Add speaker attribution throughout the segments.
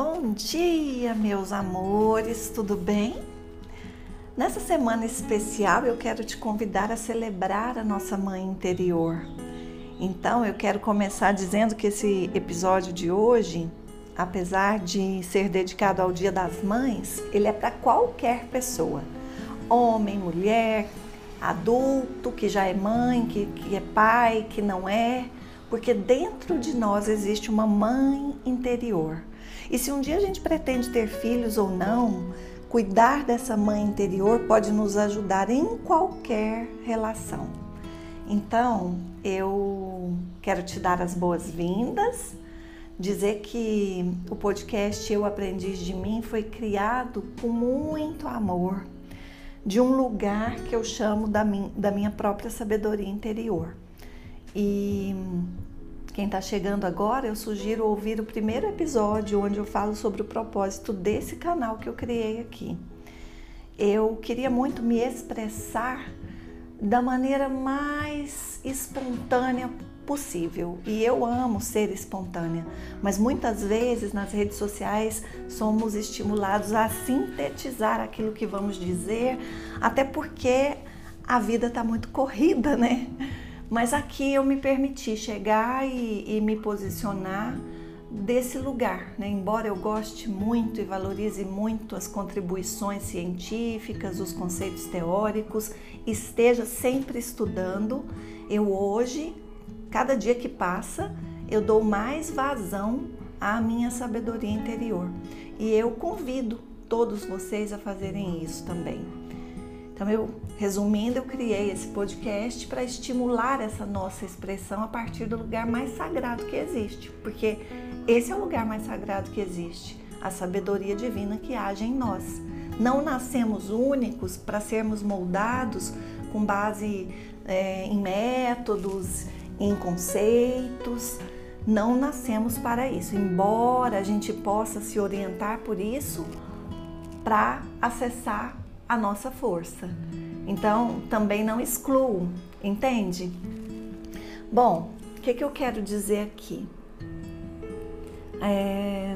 Speaker 1: Bom dia, meus amores, tudo bem? Nessa semana especial eu quero te convidar a celebrar a nossa mãe interior. Então eu quero começar dizendo que esse episódio de hoje, apesar de ser dedicado ao Dia das Mães, ele é para qualquer pessoa: homem, mulher, adulto que já é mãe, que, que é pai, que não é, porque dentro de nós existe uma mãe interior. E se um dia a gente pretende ter filhos ou não, cuidar dessa mãe interior pode nos ajudar em qualquer relação. Então, eu quero te dar as boas-vindas, dizer que o podcast Eu Aprendi de Mim foi criado com muito amor, de um lugar que eu chamo da minha própria sabedoria interior. E quem está chegando agora, eu sugiro ouvir o primeiro episódio onde eu falo sobre o propósito desse canal que eu criei aqui. Eu queria muito me expressar da maneira mais espontânea possível. E eu amo ser espontânea, mas muitas vezes nas redes sociais somos estimulados a sintetizar aquilo que vamos dizer, até porque a vida está muito corrida, né? Mas aqui eu me permiti chegar e, e me posicionar desse lugar, né? embora eu goste muito e valorize muito as contribuições científicas, os conceitos teóricos, esteja sempre estudando, eu hoje, cada dia que passa, eu dou mais vazão à minha sabedoria interior. E eu convido todos vocês a fazerem isso também. Então, eu, resumindo, eu criei esse podcast para estimular essa nossa expressão a partir do lugar mais sagrado que existe, porque esse é o lugar mais sagrado que existe, a sabedoria divina que age em nós. Não nascemos únicos para sermos moldados com base é, em métodos, em conceitos. Não nascemos para isso, embora a gente possa se orientar por isso para acessar a nossa força. Então, também não excluo, entende? Bom, o que, que eu quero dizer aqui? É,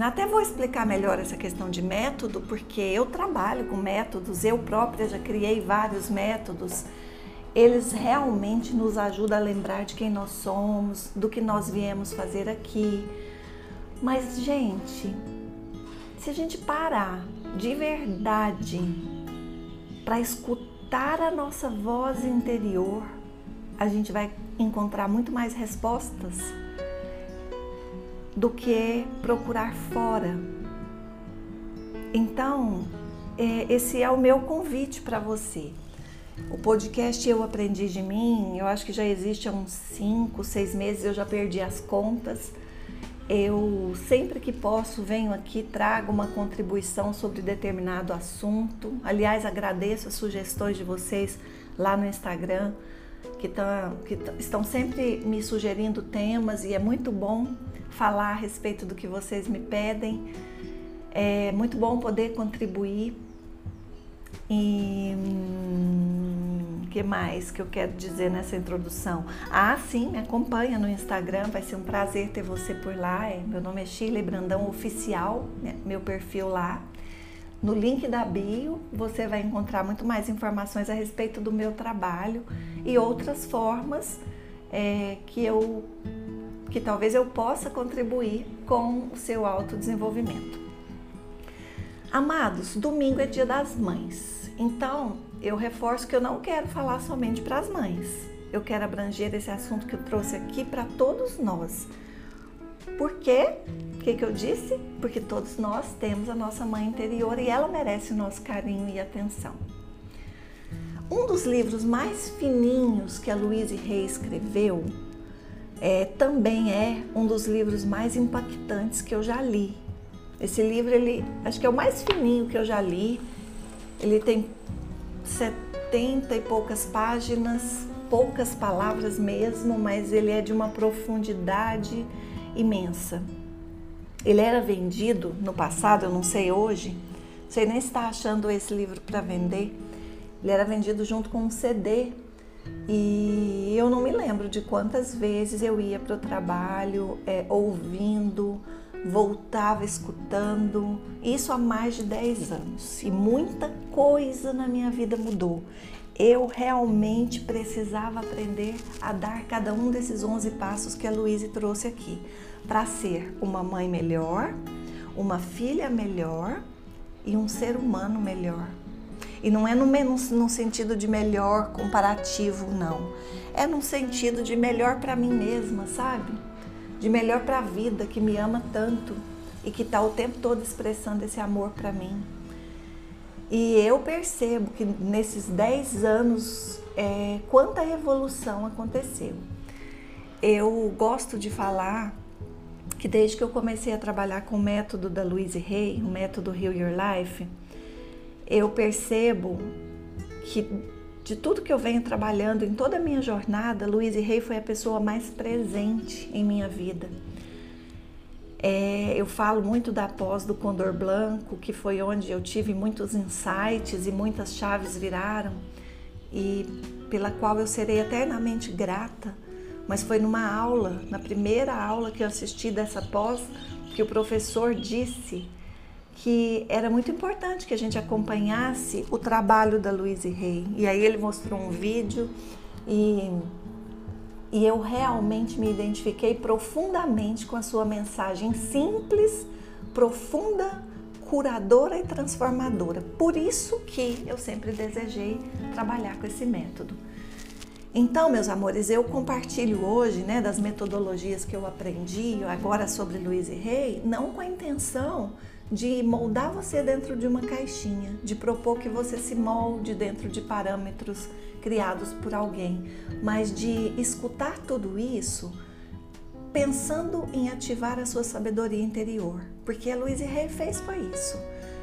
Speaker 1: até vou explicar melhor essa questão de método, porque eu trabalho com métodos, eu própria já criei vários métodos. Eles realmente nos ajudam a lembrar de quem nós somos, do que nós viemos fazer aqui. Mas, gente, se a gente parar de verdade para escutar a nossa voz interior, a gente vai encontrar muito mais respostas do que procurar fora. Então, é, esse é o meu convite para você. O podcast Eu Aprendi de Mim, eu acho que já existe há uns 5, 6 meses, eu já perdi as contas eu sempre que posso venho aqui, trago uma contribuição sobre determinado assunto. Aliás, agradeço as sugestões de vocês lá no Instagram, que, que estão sempre me sugerindo temas e é muito bom falar a respeito do que vocês me pedem. É muito bom poder contribuir. E que mais que eu quero dizer nessa introdução? Ah, sim, me acompanha no Instagram, vai ser um prazer ter você por lá. É, meu nome é Shirley Brandão Oficial, né, meu perfil lá. No link da bio você vai encontrar muito mais informações a respeito do meu trabalho e outras formas é, que eu que talvez eu possa contribuir com o seu autodesenvolvimento. Amados, domingo é dia das mães. Então, eu reforço que eu não quero falar somente para as mães. Eu quero abranger esse assunto que eu trouxe aqui para todos nós. Por quê? O que, que eu disse? Porque todos nós temos a nossa mãe interior e ela merece o nosso carinho e atenção. Um dos livros mais fininhos que a Louise Hay escreveu é, também é um dos livros mais impactantes que eu já li. Esse livro, ele acho que é o mais fininho que eu já li. Ele tem 70 e poucas páginas, poucas palavras mesmo, mas ele é de uma profundidade imensa. Ele era vendido no passado, eu não sei hoje, você nem está achando esse livro para vender. Ele era vendido junto com um CD e eu não me lembro de quantas vezes eu ia para o trabalho é, ouvindo voltava escutando, isso há mais de 10 anos. E muita coisa na minha vida mudou. Eu realmente precisava aprender a dar cada um desses 11 passos que a Luísa trouxe aqui, para ser uma mãe melhor, uma filha melhor e um ser humano melhor. E não é no, no sentido de melhor comparativo, não. É no sentido de melhor para mim mesma, sabe? De melhor para a vida que me ama tanto e que está o tempo todo expressando esse amor para mim. E eu percebo que nesses 10 anos, é, quanta revolução aconteceu. Eu gosto de falar que desde que eu comecei a trabalhar com o método da Louise Hay, o método Heal Your Life, eu percebo que de tudo que eu venho trabalhando em toda a minha jornada, Louise Hay foi a pessoa mais presente em minha vida. É, eu falo muito da pós do Condor Blanco, que foi onde eu tive muitos insights e muitas chaves viraram, e pela qual eu serei eternamente grata. Mas foi numa aula, na primeira aula que eu assisti dessa pós, que o professor disse que era muito importante que a gente acompanhasse o trabalho da Louise Hay. E aí ele mostrou um vídeo e, e eu realmente me identifiquei profundamente com a sua mensagem simples, profunda, curadora e transformadora. Por isso que eu sempre desejei trabalhar com esse método. Então, meus amores, eu compartilho hoje né, das metodologias que eu aprendi agora sobre Louise Hay, não com a intenção de moldar você dentro de uma caixinha, de propor que você se molde dentro de parâmetros criados por alguém, mas de escutar tudo isso pensando em ativar a sua sabedoria interior, porque a Louise Hay fez foi isso.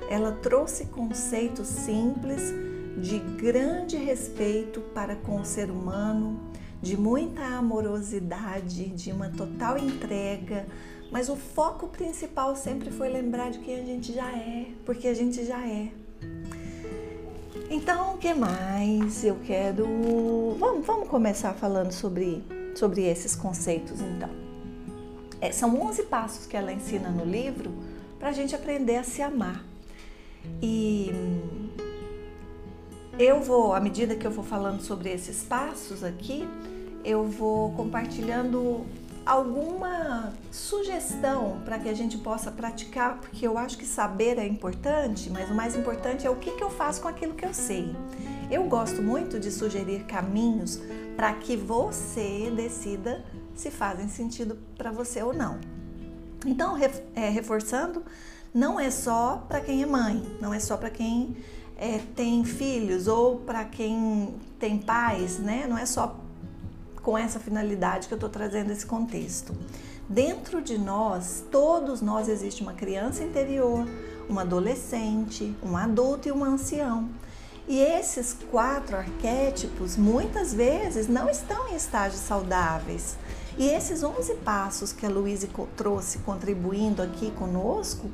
Speaker 1: Ela trouxe conceitos simples de grande respeito para com o ser humano, de muita amorosidade, de uma total entrega, mas o foco principal sempre foi lembrar de quem a gente já é, porque a gente já é. Então, o que mais eu quero? Vamos, vamos começar falando sobre, sobre esses conceitos, então. É, são 11 passos que ela ensina no livro para a gente aprender a se amar. E eu vou, à medida que eu vou falando sobre esses passos aqui, eu vou compartilhando alguma sugestão para que a gente possa praticar, porque eu acho que saber é importante, mas o mais importante é o que, que eu faço com aquilo que eu sei. Eu gosto muito de sugerir caminhos para que você decida se fazem sentido para você ou não. Então, é, reforçando, não é só para quem é mãe, não é só para quem é, tem filhos ou para quem tem pais, né? Não é só com essa finalidade que eu estou trazendo esse contexto. Dentro de nós, todos nós, existe uma criança interior, uma adolescente, um adulto e um ancião. E esses quatro arquétipos muitas vezes não estão em estágios saudáveis. E esses 11 passos que a Luísa trouxe contribuindo aqui conosco,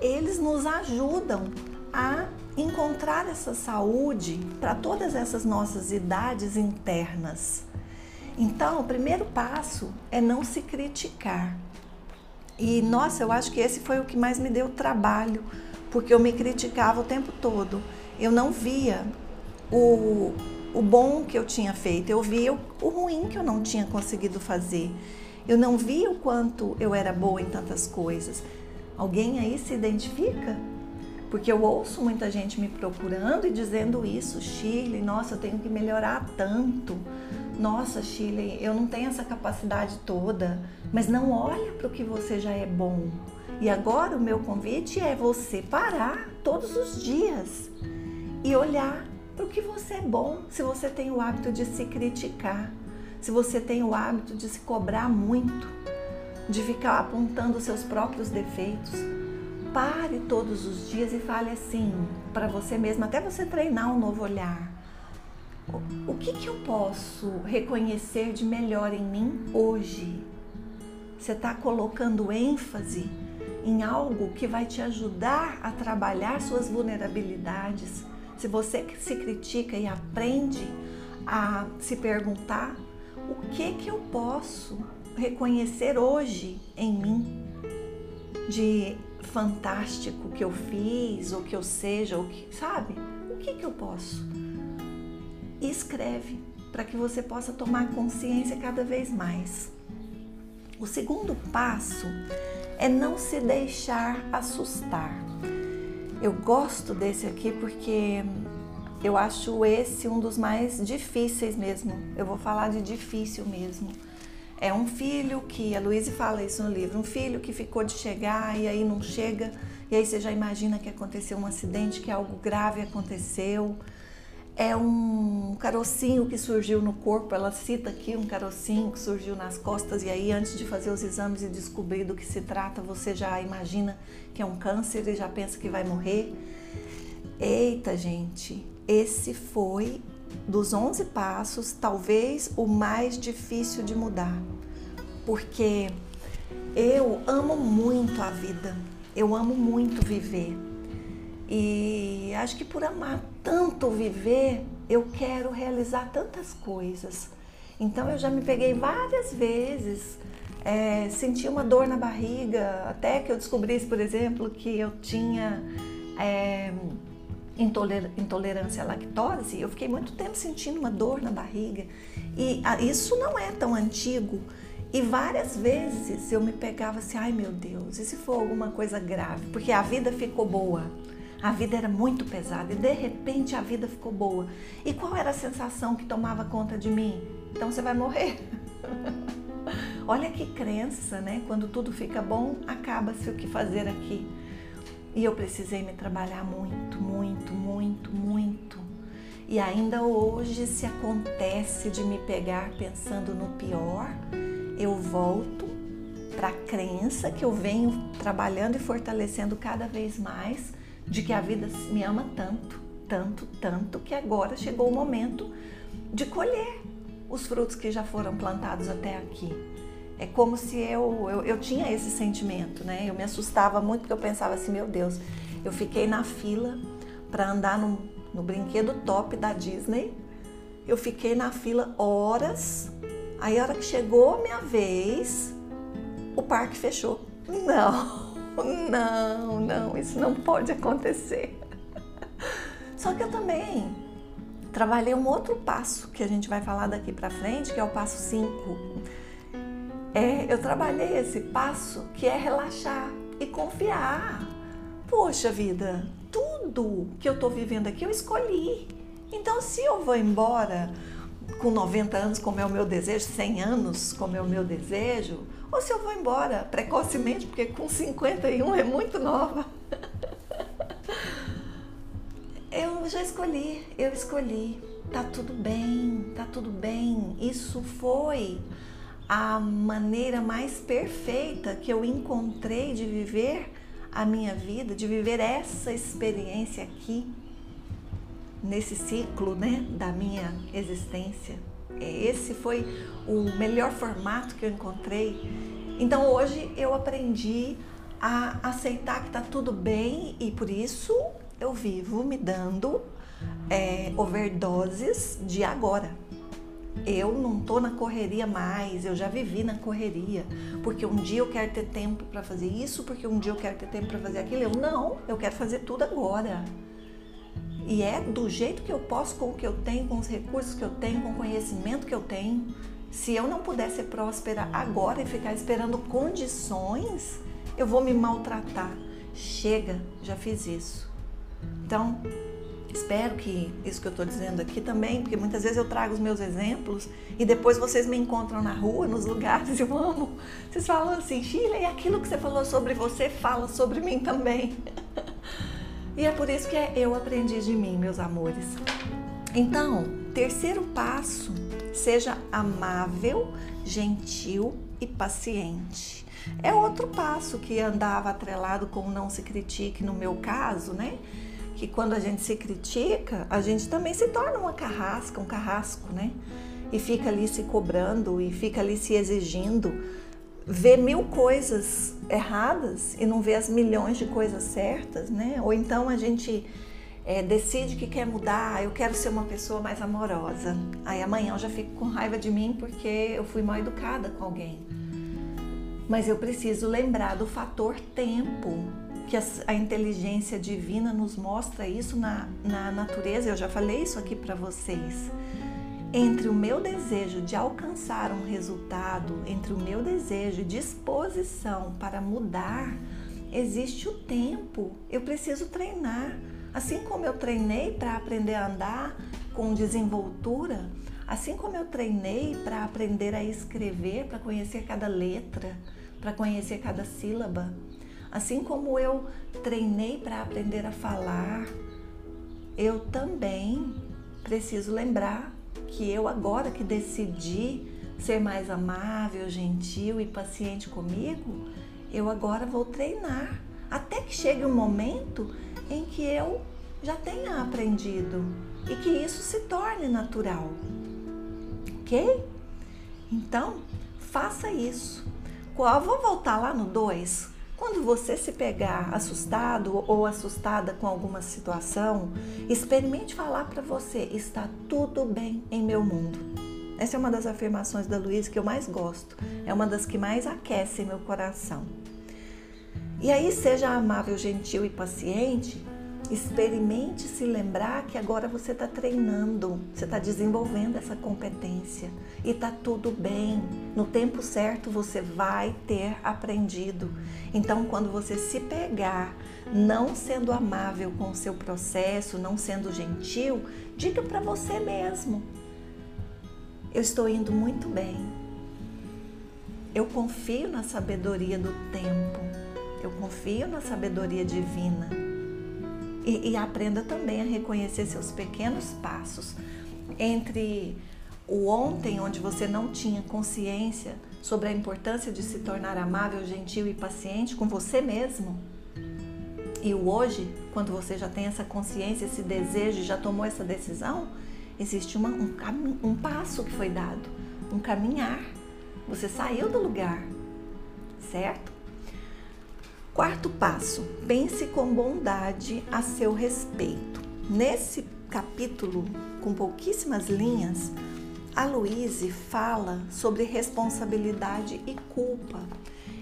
Speaker 1: eles nos ajudam a encontrar essa saúde para todas essas nossas idades internas. Então, o primeiro passo é não se criticar. E nossa, eu acho que esse foi o que mais me deu trabalho, porque eu me criticava o tempo todo. Eu não via o, o bom que eu tinha feito, eu via o, o ruim que eu não tinha conseguido fazer. Eu não via o quanto eu era boa em tantas coisas. Alguém aí se identifica? Porque eu ouço muita gente me procurando e dizendo isso, Shirley, nossa, eu tenho que melhorar tanto nossa, Chile, eu não tenho essa capacidade toda, mas não olha para o que você já é bom. E agora o meu convite é você parar todos os dias e olhar para o que você é bom. Se você tem o hábito de se criticar, se você tem o hábito de se cobrar muito, de ficar apontando seus próprios defeitos, pare todos os dias e fale assim para você mesmo, até você treinar um novo olhar o que, que eu posso reconhecer de melhor em mim hoje? Você está colocando ênfase em algo que vai te ajudar a trabalhar suas vulnerabilidades. Se você se critica e aprende a se perguntar o que que eu posso reconhecer hoje em mim, de fantástico que eu fiz, ou que eu seja, ou que, sabe? O que, que eu posso? Escreve para que você possa tomar consciência cada vez mais. O segundo passo é não se deixar assustar. Eu gosto desse aqui porque eu acho esse um dos mais difíceis mesmo. Eu vou falar de difícil mesmo. É um filho que, a Luísa fala isso no livro, um filho que ficou de chegar e aí não chega, e aí você já imagina que aconteceu um acidente, que algo grave aconteceu. É um carocinho que surgiu no corpo, ela cita aqui um carocinho que surgiu nas costas, e aí antes de fazer os exames e descobrir do que se trata, você já imagina que é um câncer e já pensa que vai morrer. Eita, gente, esse foi dos 11 passos, talvez o mais difícil de mudar, porque eu amo muito a vida, eu amo muito viver. E acho que por amar tanto viver, eu quero realizar tantas coisas. Então eu já me peguei várias vezes, é, senti uma dor na barriga, até que eu descobrisse, por exemplo, que eu tinha. É, intolerância à lactose, eu fiquei muito tempo sentindo uma dor na barriga. E ah, isso não é tão antigo. E várias vezes eu me pegava assim, ai meu Deus, e se for alguma coisa grave? Porque a vida ficou boa. A vida era muito pesada e de repente a vida ficou boa. E qual era a sensação que tomava conta de mim? Então você vai morrer. Olha que crença, né? Quando tudo fica bom, acaba-se o que fazer aqui. E eu precisei me trabalhar muito, muito, muito, muito. E ainda hoje, se acontece de me pegar pensando no pior, eu volto para a crença que eu venho trabalhando e fortalecendo cada vez mais de que a vida me ama tanto, tanto, tanto, que agora chegou o momento de colher os frutos que já foram plantados até aqui. É como se eu, eu, eu tinha esse sentimento, né? Eu me assustava muito porque eu pensava assim, meu Deus, eu fiquei na fila para andar no, no brinquedo top da Disney. Eu fiquei na fila horas. Aí a hora que chegou a minha vez, o parque fechou. Não, não, não, isso não pode acontecer. Só que eu também trabalhei um outro passo que a gente vai falar daqui para frente, que é o passo 5 é, eu trabalhei esse passo que é relaxar e confiar. Poxa vida, tudo que eu estou vivendo aqui eu escolhi. Então, se eu vou embora com 90 anos, como é o meu desejo, 100 anos, como é o meu desejo, ou se eu vou embora precocemente, porque com 51 é muito nova. eu já escolhi, eu escolhi. Tá tudo bem, tá tudo bem. Isso foi a maneira mais perfeita que eu encontrei de viver a minha vida, de viver essa experiência aqui, nesse ciclo né, da minha existência. Esse foi o melhor formato que eu encontrei. Então hoje eu aprendi a aceitar que está tudo bem e por isso eu vivo me dando é, overdoses de agora eu não tô na correria mais, eu já vivi na correria, porque um dia eu quero ter tempo para fazer isso, porque um dia eu quero ter tempo para fazer aquilo. Eu não, eu quero fazer tudo agora. E é do jeito que eu posso, com o que eu tenho, com os recursos que eu tenho, com o conhecimento que eu tenho. Se eu não puder ser próspera agora e ficar esperando condições, eu vou me maltratar. Chega, já fiz isso. Então, Espero que isso que eu estou dizendo aqui também, porque muitas vezes eu trago os meus exemplos e depois vocês me encontram na rua, nos lugares, eu amo. Vocês falam assim, Sheila, e aquilo que você falou sobre você fala sobre mim também. e é por isso que eu aprendi de mim, meus amores. Então, terceiro passo, seja amável, gentil e paciente. É outro passo que andava atrelado com não se critique no meu caso, né? que quando a gente se critica, a gente também se torna uma carrasca, um carrasco, né? E fica ali se cobrando e fica ali se exigindo, vê mil coisas erradas e não vê as milhões de coisas certas, né? Ou então a gente é, decide que quer mudar, eu quero ser uma pessoa mais amorosa. Aí amanhã eu já fico com raiva de mim porque eu fui mal educada com alguém. Mas eu preciso lembrar do fator tempo, que a, a inteligência divina nos mostra isso na, na natureza. Eu já falei isso aqui para vocês. Entre o meu desejo de alcançar um resultado, entre o meu desejo e disposição para mudar, existe o tempo. Eu preciso treinar. Assim como eu treinei para aprender a andar com desenvoltura, assim como eu treinei para aprender a escrever, para conhecer cada letra, para conhecer cada sílaba, assim como eu treinei para aprender a falar, eu também preciso lembrar que eu agora que decidi ser mais amável, gentil e paciente comigo, eu agora vou treinar até que chegue um momento em que eu já tenha aprendido e que isso se torne natural. Ok? Então, faça isso. Vou voltar lá no 2. Quando você se pegar assustado ou assustada com alguma situação, experimente falar para você: está tudo bem em meu mundo. Essa é uma das afirmações da Luísa que eu mais gosto. É uma das que mais aquece meu coração. E aí, seja amável, gentil e paciente, Experimente se lembrar que agora você está treinando, você está desenvolvendo essa competência e está tudo bem. No tempo certo você vai ter aprendido. Então, quando você se pegar não sendo amável com o seu processo, não sendo gentil, diga para você mesmo: eu estou indo muito bem. Eu confio na sabedoria do tempo. Eu confio na sabedoria divina e, e aprenda também a reconhecer seus pequenos passos entre o ontem, onde você não tinha consciência sobre a importância de se tornar amável, gentil e paciente com você mesmo, e o hoje, quando você já tem essa consciência, esse desejo, já tomou essa decisão, existe uma, um, um passo que foi dado, um caminhar. Você saiu do lugar, certo? Quarto passo: pense com bondade a seu respeito. Nesse capítulo, com pouquíssimas linhas, a Louise fala sobre responsabilidade e culpa.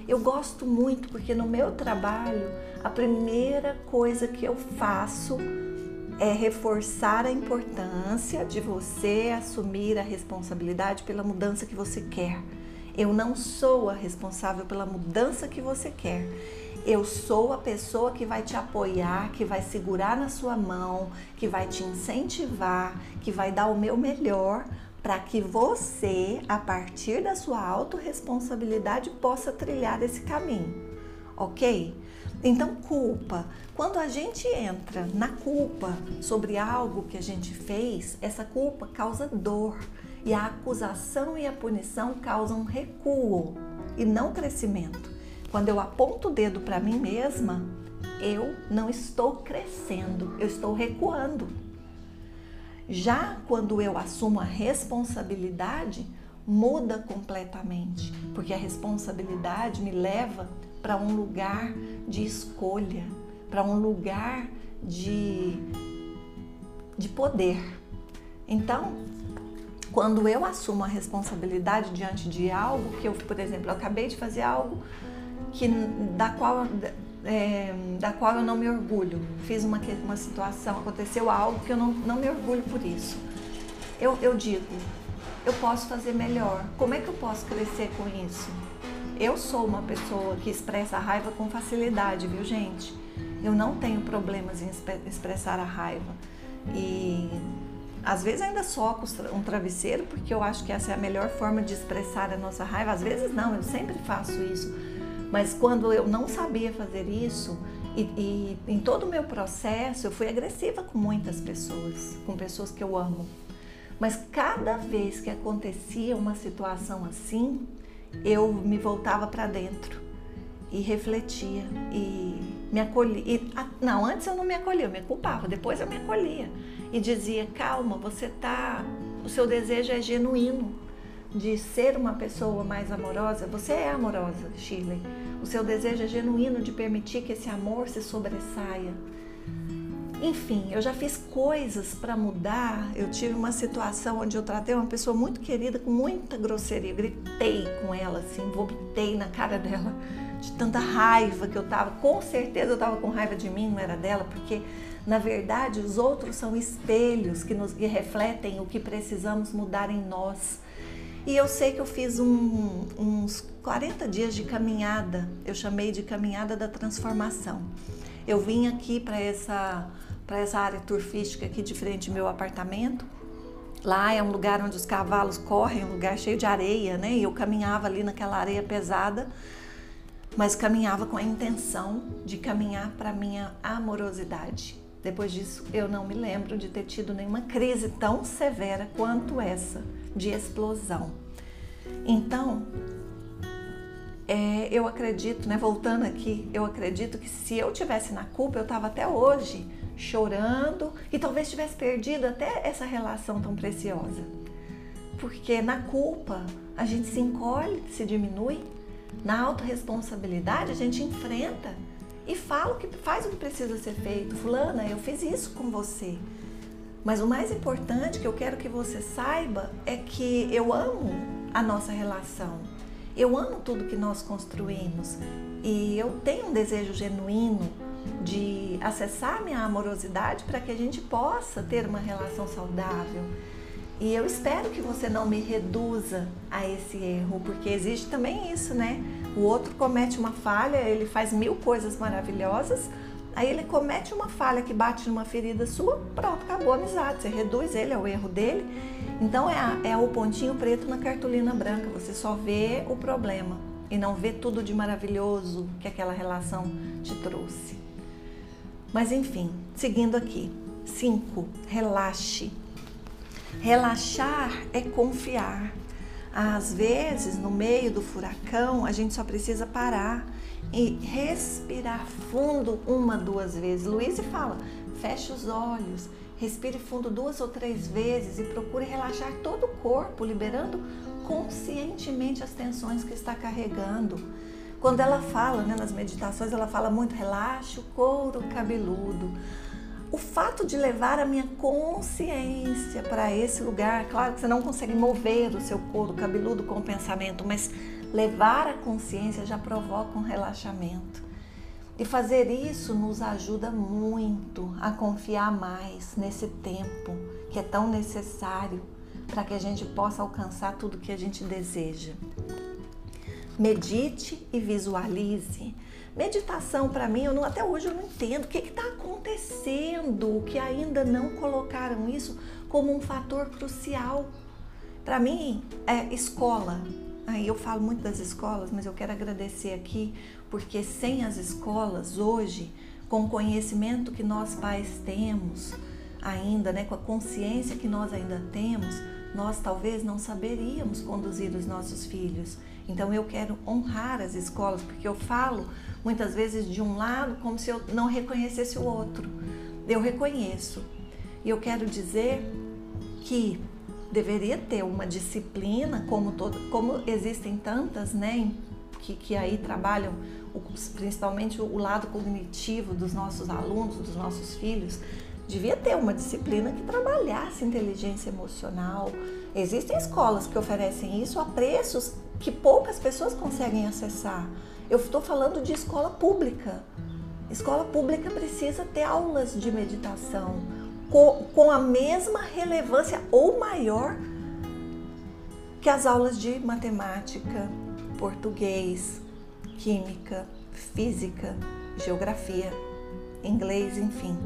Speaker 1: Eu gosto muito porque no meu trabalho, a primeira coisa que eu faço é reforçar a importância de você assumir a responsabilidade pela mudança que você quer. Eu não sou a responsável pela mudança que você quer. Eu sou a pessoa que vai te apoiar, que vai segurar na sua mão, que vai te incentivar, que vai dar o meu melhor para que você, a partir da sua autorresponsabilidade, possa trilhar esse caminho, ok? Então, culpa. Quando a gente entra na culpa sobre algo que a gente fez, essa culpa causa dor e a acusação e a punição causam recuo e não crescimento. Quando eu aponto o dedo para mim mesma, eu não estou crescendo, eu estou recuando. Já quando eu assumo a responsabilidade, muda completamente, porque a responsabilidade me leva para um lugar de escolha, para um lugar de, de poder. Então, quando eu assumo a responsabilidade diante de algo que eu, por exemplo, eu acabei de fazer algo que, da, qual, é, da qual eu não me orgulho. Fiz uma, uma situação, aconteceu algo que eu não, não me orgulho por isso. Eu, eu digo, eu posso fazer melhor. Como é que eu posso crescer com isso? Eu sou uma pessoa que expressa a raiva com facilidade, viu, gente? Eu não tenho problemas em expressar a raiva. E às vezes ainda soco um travesseiro, porque eu acho que essa é a melhor forma de expressar a nossa raiva. Às vezes não, eu sempre faço isso mas quando eu não sabia fazer isso, e, e, em todo o meu processo eu fui agressiva com muitas pessoas, com pessoas que eu amo. Mas cada vez que acontecia uma situação assim, eu me voltava para dentro e refletia e me acolhia. Não, antes eu não me acolhia, eu me culpava, depois eu me acolhia e dizia: calma, você tá, o seu desejo é genuíno de ser uma pessoa mais amorosa, você é amorosa, Shirley. O seu desejo é genuíno de permitir que esse amor se sobressaia. Enfim, eu já fiz coisas para mudar. Eu tive uma situação onde eu tratei uma pessoa muito querida com muita grosseria. Eu gritei com ela, assim, vomitei na cara dela de tanta raiva que eu tava. Com certeza eu tava com raiva de mim, não era dela, porque na verdade os outros são espelhos que nos que refletem o que precisamos mudar em nós. E eu sei que eu fiz um, uns 40 dias de caminhada, eu chamei de caminhada da transformação. Eu vim aqui para essa para essa área turfística aqui de frente ao meu apartamento. Lá é um lugar onde os cavalos correm, um lugar cheio de areia, né? E eu caminhava ali naquela areia pesada, mas caminhava com a intenção de caminhar para minha amorosidade. Depois disso, eu não me lembro de ter tido nenhuma crise tão severa quanto essa de explosão. Então, é, eu acredito, né, voltando aqui, eu acredito que se eu tivesse na culpa, eu estava até hoje chorando e talvez tivesse perdido até essa relação tão preciosa. Porque na culpa a gente se encolhe, se diminui, na autorresponsabilidade a gente enfrenta e fala o que faz o que precisa ser feito. Fulana, eu fiz isso com você. Mas o mais importante que eu quero que você saiba é que eu amo a nossa relação. Eu amo tudo que nós construímos e eu tenho um desejo genuíno de acessar minha amorosidade para que a gente possa ter uma relação saudável. E eu espero que você não me reduza a esse erro, porque existe também isso, né? O outro comete uma falha, ele faz mil coisas maravilhosas, aí ele comete uma falha que bate numa ferida sua, pronto, acabou a amizade. Você reduz ele ao erro dele. Então é, a, é o pontinho preto na cartolina branca, você só vê o problema e não vê tudo de maravilhoso que aquela relação te trouxe. Mas enfim, seguindo aqui. 5. Relaxe. Relaxar é confiar. Às vezes, no meio do furacão, a gente só precisa parar e respirar fundo uma, duas vezes. Luiz fala: feche os olhos, respire fundo duas ou três vezes e procure relaxar todo o corpo, liberando conscientemente as tensões que está carregando. Quando ela fala, né, nas meditações, ela fala muito, relaxa o couro cabeludo. O fato de levar a minha consciência para esse lugar, claro que você não consegue mover o seu couro cabeludo com o pensamento, mas levar a consciência já provoca um relaxamento. E fazer isso nos ajuda muito a confiar mais nesse tempo que é tão necessário para que a gente possa alcançar tudo que a gente deseja. Medite e visualize. Meditação para mim, eu não, até hoje eu não entendo o que está acontecendo, que ainda não colocaram isso como um fator crucial. Para mim, é escola. Aí eu falo muito das escolas, mas eu quero agradecer aqui, porque sem as escolas hoje, com o conhecimento que nós pais temos ainda, né, com a consciência que nós ainda temos, nós talvez não saberíamos conduzir os nossos filhos. Então eu quero honrar as escolas, porque eu falo muitas vezes de um lado como se eu não reconhecesse o outro. Eu reconheço. E eu quero dizer que deveria ter uma disciplina, como, todo, como existem tantas, né, que, que aí trabalham o, principalmente o lado cognitivo dos nossos alunos, dos nossos filhos, devia ter uma disciplina que trabalhasse inteligência emocional. Existem escolas que oferecem isso a preços que poucas pessoas conseguem acessar. Eu estou falando de escola pública. Escola pública precisa ter aulas de meditação com, com a mesma relevância ou maior que as aulas de matemática, português, química, física, geografia, inglês, enfim.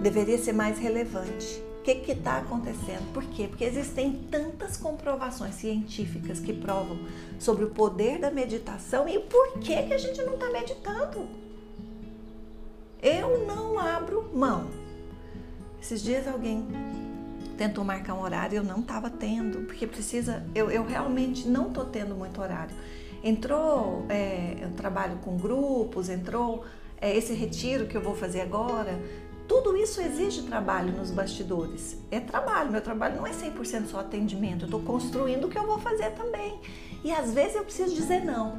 Speaker 1: Deveria ser mais relevante que está acontecendo? Por quê? Porque existem tantas comprovações científicas que provam sobre o poder da meditação e por que, que a gente não está meditando. Eu não abro mão. Esses dias alguém tentou marcar um horário, eu não estava tendo, porque precisa, eu, eu realmente não estou tendo muito horário. Entrou, é, eu trabalho com grupos, entrou é, esse retiro que eu vou fazer agora, tudo isso exige trabalho nos bastidores. É trabalho, meu trabalho não é 100% só atendimento, eu estou construindo o que eu vou fazer também. E às vezes eu preciso dizer não.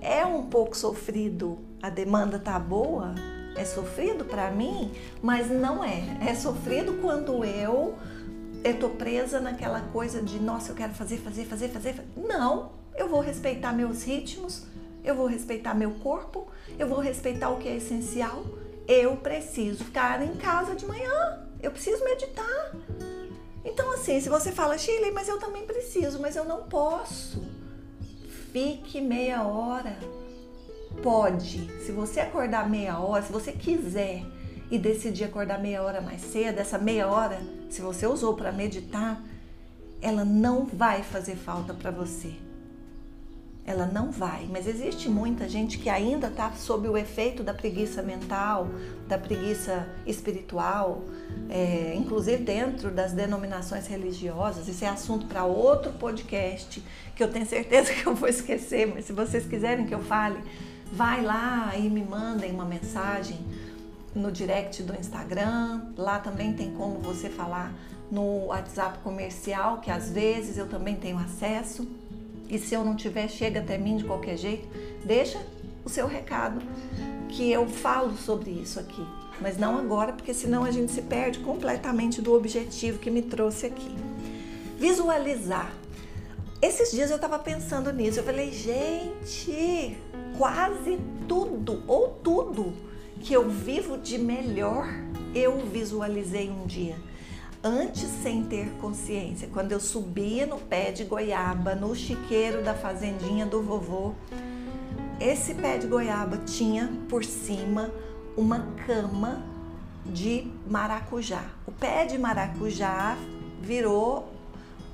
Speaker 1: É um pouco sofrido, a demanda tá boa, É sofrido para mim, mas não é. É sofrido quando eu estou presa naquela coisa de, nossa, eu quero fazer, fazer, fazer, fazer. Não, eu vou respeitar meus ritmos, eu vou respeitar meu corpo, eu vou respeitar o que é essencial. Eu preciso ficar em casa de manhã, eu preciso meditar. Então, assim, se você fala, Chile, mas eu também preciso, mas eu não posso. Fique meia hora. Pode. Se você acordar meia hora, se você quiser e decidir acordar meia hora mais cedo, essa meia hora, se você usou para meditar, ela não vai fazer falta para você ela não vai. Mas existe muita gente que ainda está sob o efeito da preguiça mental, da preguiça espiritual, é, inclusive dentro das denominações religiosas. Isso é assunto para outro podcast que eu tenho certeza que eu vou esquecer, mas se vocês quiserem que eu fale, vai lá e me mandem uma mensagem no direct do Instagram. Lá também tem como você falar no WhatsApp comercial, que às vezes eu também tenho acesso. E se eu não tiver, chega até mim de qualquer jeito. Deixa o seu recado, que eu falo sobre isso aqui. Mas não agora, porque senão a gente se perde completamente do objetivo que me trouxe aqui. Visualizar. Esses dias eu estava pensando nisso. Eu falei, gente, quase tudo, ou tudo que eu vivo de melhor, eu visualizei um dia antes sem ter consciência. Quando eu subia no pé de goiaba, no chiqueiro da fazendinha do vovô, esse pé de goiaba tinha por cima uma cama de maracujá. O pé de maracujá virou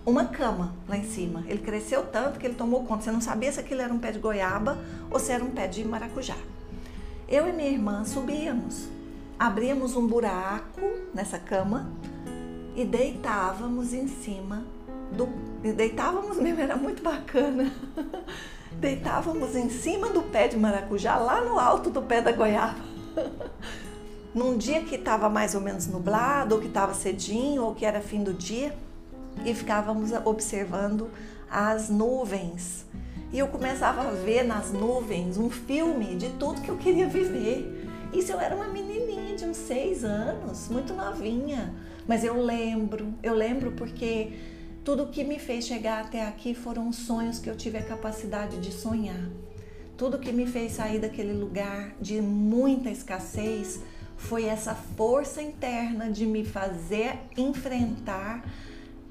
Speaker 1: uma cama lá em cima. Ele cresceu tanto que ele tomou conta. Você não sabia se aquilo era um pé de goiaba ou se era um pé de maracujá. Eu e minha irmã subíamos, abríamos um buraco nessa cama e deitávamos em cima do. Deitávamos mesmo, era muito bacana. Deitávamos em cima do pé de maracujá, lá no alto do pé da goiaba. Num dia que estava mais ou menos nublado, ou que estava cedinho, ou que era fim do dia, e ficávamos observando as nuvens. E eu começava a ver nas nuvens um filme de tudo que eu queria viver. Isso eu era uma menininha de uns seis anos, muito novinha mas eu lembro, eu lembro porque tudo que me fez chegar até aqui foram sonhos que eu tive a capacidade de sonhar. Tudo que me fez sair daquele lugar de muita escassez foi essa força interna de me fazer enfrentar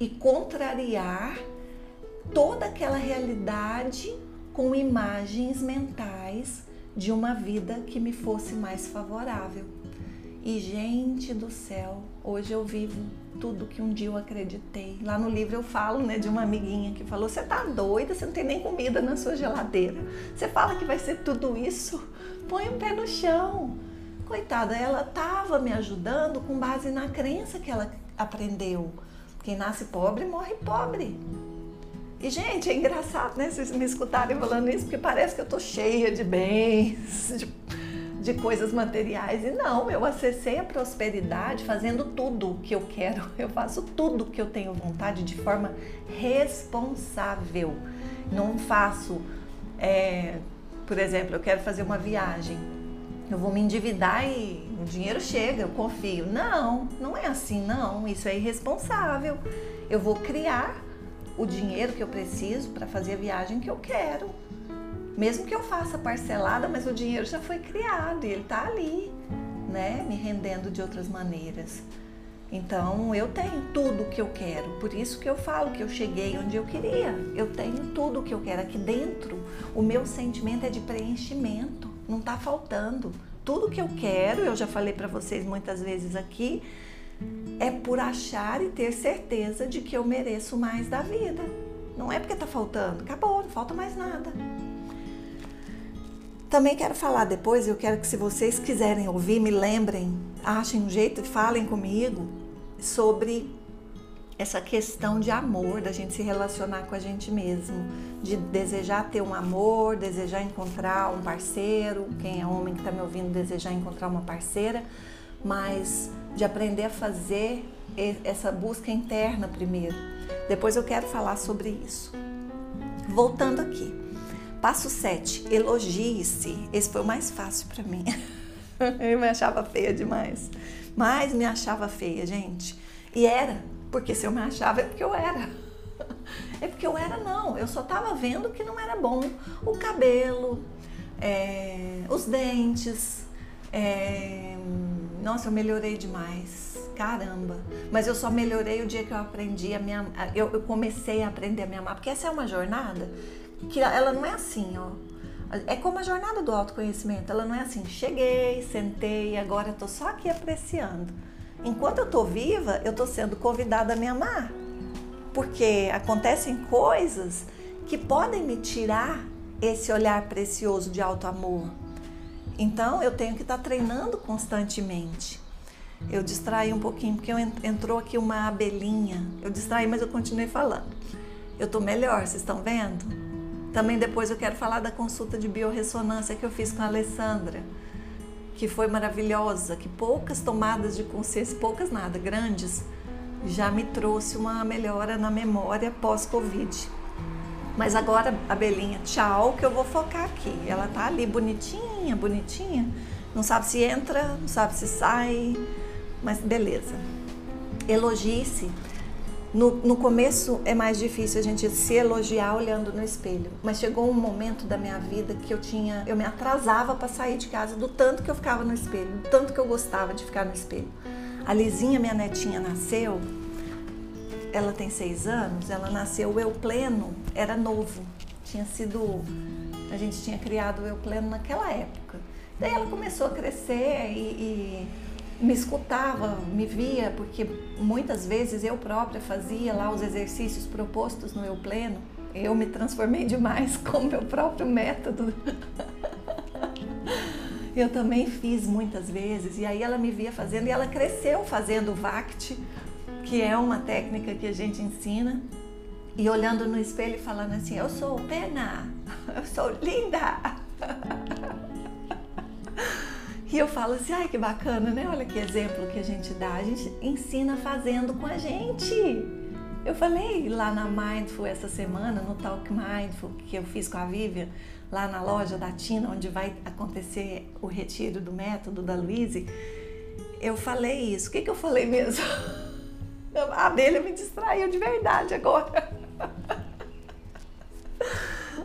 Speaker 1: e contrariar toda aquela realidade com imagens mentais de uma vida que me fosse mais favorável. E gente do céu, hoje eu vivo tudo que um dia eu acreditei. Lá no livro eu falo, né, de uma amiguinha que falou: "Você tá doida? Você não tem nem comida na sua geladeira. Você fala que vai ser tudo isso? Põe o pé no chão." Coitada, ela tava me ajudando com base na crença que ela aprendeu. Quem nasce pobre morre pobre. E, gente, é engraçado, né? Vocês me escutarem falando isso, porque parece que eu tô cheia de bens, de de coisas materiais. E não, eu acessei a prosperidade fazendo tudo o que eu quero. Eu faço tudo o que eu tenho vontade de forma responsável. Não faço, é, por exemplo, eu quero fazer uma viagem. Eu vou me endividar e o dinheiro chega, eu confio. Não, não é assim, não. Isso é irresponsável. Eu vou criar o dinheiro que eu preciso para fazer a viagem que eu quero. Mesmo que eu faça parcelada, mas o dinheiro já foi criado e ele está ali, né? Me rendendo de outras maneiras. Então eu tenho tudo o que eu quero, por isso que eu falo que eu cheguei onde eu queria. Eu tenho tudo o que eu quero aqui dentro. O meu sentimento é de preenchimento, não está faltando. Tudo que eu quero, eu já falei para vocês muitas vezes aqui, é por achar e ter certeza de que eu mereço mais da vida. Não é porque está faltando, acabou, não falta mais nada. Também quero falar depois, eu quero que se vocês quiserem ouvir, me lembrem, achem um jeito e falem comigo sobre essa questão de amor, da gente se relacionar com a gente mesmo, de desejar ter um amor, desejar encontrar um parceiro, quem é homem que está me ouvindo desejar encontrar uma parceira, mas de aprender a fazer essa busca interna primeiro. Depois eu quero falar sobre isso. Voltando aqui. Passo 7, elogie-se. Esse foi o mais fácil para mim. Eu me achava feia demais. Mas me achava feia, gente. E era, porque se eu me achava é porque eu era. É porque eu era, não. Eu só estava vendo que não era bom. O cabelo, é, os dentes. É, nossa, eu melhorei demais. Caramba. Mas eu só melhorei o dia que eu aprendi a minha. Eu, eu comecei a aprender a me amar. Porque essa é uma jornada que ela não é assim, ó. É como a jornada do autoconhecimento. Ela não é assim, cheguei, sentei, agora estou só aqui apreciando. Enquanto eu estou viva, eu estou sendo convidada a me amar. Porque acontecem coisas que podem me tirar esse olhar precioso de alto amor. Então eu tenho que estar tá treinando constantemente. Eu distraí um pouquinho porque entrou aqui uma abelhinha. Eu distraí, mas eu continuei falando. Eu estou melhor, vocês estão vendo? Também depois eu quero falar da consulta de biorressonância que eu fiz com a Alessandra, que foi maravilhosa, que poucas tomadas de consciência, poucas nada, grandes, já me trouxe uma melhora na memória pós-Covid. Mas agora, Abelinha, tchau, que eu vou focar aqui. Ela tá ali bonitinha, bonitinha. Não sabe se entra, não sabe se sai, mas beleza. Elogie-se no, no começo é mais difícil a gente se elogiar olhando no espelho, mas chegou um momento da minha vida que eu tinha, eu me atrasava para sair de casa do tanto que eu ficava no espelho, do tanto que eu gostava de ficar no espelho. A Lizinha, minha netinha, nasceu, ela tem seis anos, ela nasceu, o eu pleno era novo, tinha sido, a gente tinha criado o eu pleno naquela época. Daí ela começou a crescer e, e me escutava, me via, porque muitas vezes eu própria fazia lá os exercícios propostos no eu pleno. Eu me transformei demais com o meu próprio método. eu também fiz muitas vezes e aí ela me via fazendo e ela cresceu fazendo o VACT, que é uma técnica que a gente ensina, e olhando no espelho e falando assim: Eu sou pena, eu sou linda. E eu falo assim, ai que bacana, né? Olha que exemplo que a gente dá. A gente ensina fazendo com a gente. Eu falei lá na Mindful essa semana, no Talk Mindful, que eu fiz com a Vivian, lá na loja da Tina, onde vai acontecer o retiro do método da Luíse. Eu falei isso. O que, que eu falei mesmo? A abelha me distraiu de verdade agora.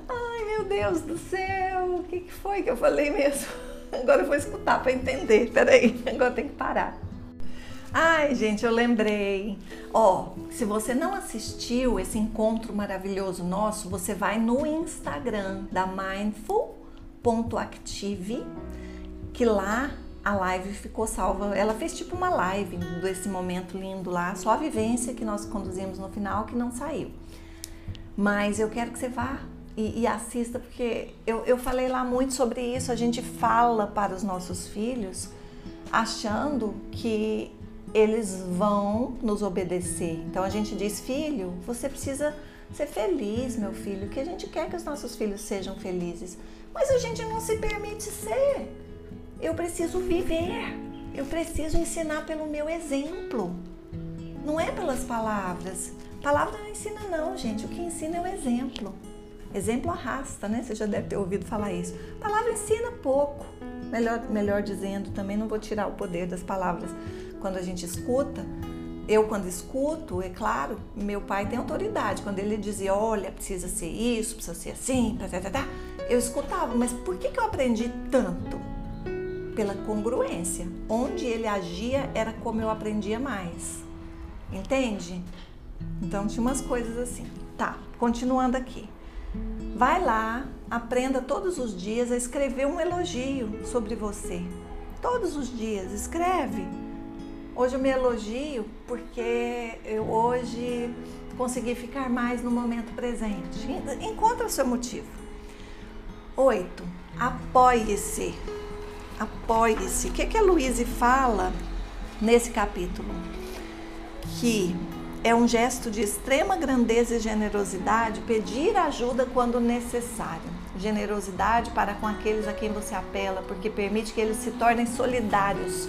Speaker 1: Ai, meu Deus do céu, o que, que foi que eu falei mesmo? Agora eu vou escutar para entender. Peraí, agora tem que parar. Ai, gente, eu lembrei. Ó, se você não assistiu esse encontro maravilhoso nosso, você vai no Instagram da mindful.active, que lá a live ficou salva. Ela fez tipo uma live desse momento lindo lá, só a vivência que nós conduzimos no final que não saiu. Mas eu quero que você vá e, e assista, porque eu, eu falei lá muito sobre isso. A gente fala para os nossos filhos achando que eles vão nos obedecer. Então a gente diz, filho, você precisa ser feliz, meu filho, que a gente quer que os nossos filhos sejam felizes. Mas a gente não se permite ser. Eu preciso viver. Eu preciso ensinar pelo meu exemplo. Não é pelas palavras. Palavra não ensina não, gente. O que ensina é o exemplo. Exemplo arrasta, né? Você já deve ter ouvido falar isso. Palavra ensina pouco. Melhor, melhor dizendo, também não vou tirar o poder das palavras. Quando a gente escuta, eu quando escuto, é claro, meu pai tem autoridade. Quando ele dizia, olha, precisa ser isso, precisa ser assim, tá, tá, tá eu escutava. Mas por que, que eu aprendi tanto? Pela congruência. Onde ele agia era como eu aprendia mais. Entende? Então tinha umas coisas assim. Tá, continuando aqui. Vai lá, aprenda todos os dias a escrever um elogio sobre você. Todos os dias, escreve. Hoje eu me elogio porque eu hoje consegui ficar mais no momento presente. Encontra o seu motivo. Oito, apoie-se. Apoie-se. O que, que a Luíse fala nesse capítulo? Que é um gesto de extrema grandeza e generosidade pedir ajuda quando necessário. Generosidade para com aqueles a quem você apela, porque permite que eles se tornem solidários.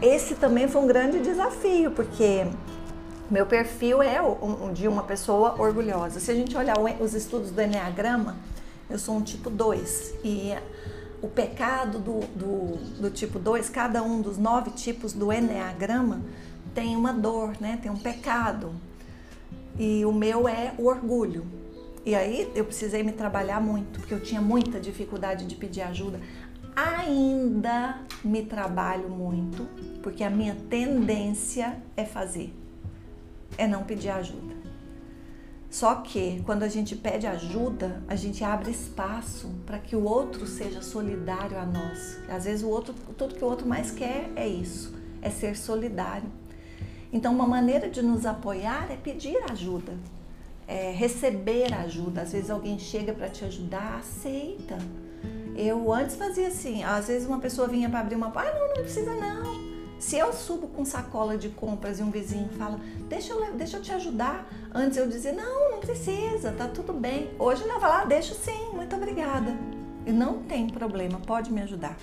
Speaker 1: Esse também foi um grande desafio, porque meu perfil é de uma pessoa orgulhosa. Se a gente olhar os estudos do Enneagrama, eu sou um tipo 2 e o pecado do, do, do tipo 2, cada um dos nove tipos do Enneagrama tem uma dor, né? Tem um pecado. E o meu é o orgulho. E aí eu precisei me trabalhar muito, porque eu tinha muita dificuldade de pedir ajuda. Ainda me trabalho muito, porque a minha tendência é fazer, é não pedir ajuda. Só que quando a gente pede ajuda, a gente abre espaço para que o outro seja solidário a nós. Às vezes o outro, tudo que o outro mais quer é isso, é ser solidário. Então uma maneira de nos apoiar é pedir ajuda, é receber ajuda. Às vezes alguém chega para te ajudar, aceita. Eu antes fazia assim, às vezes uma pessoa vinha para abrir uma porta, ah, não, não precisa não. Se eu subo com sacola de compras e um vizinho fala, deixa eu, deixa eu te ajudar, antes eu dizia, não, não precisa, tá tudo bem. Hoje ela fala, ah, deixa sim, muito obrigada. E não tem problema, pode me ajudar.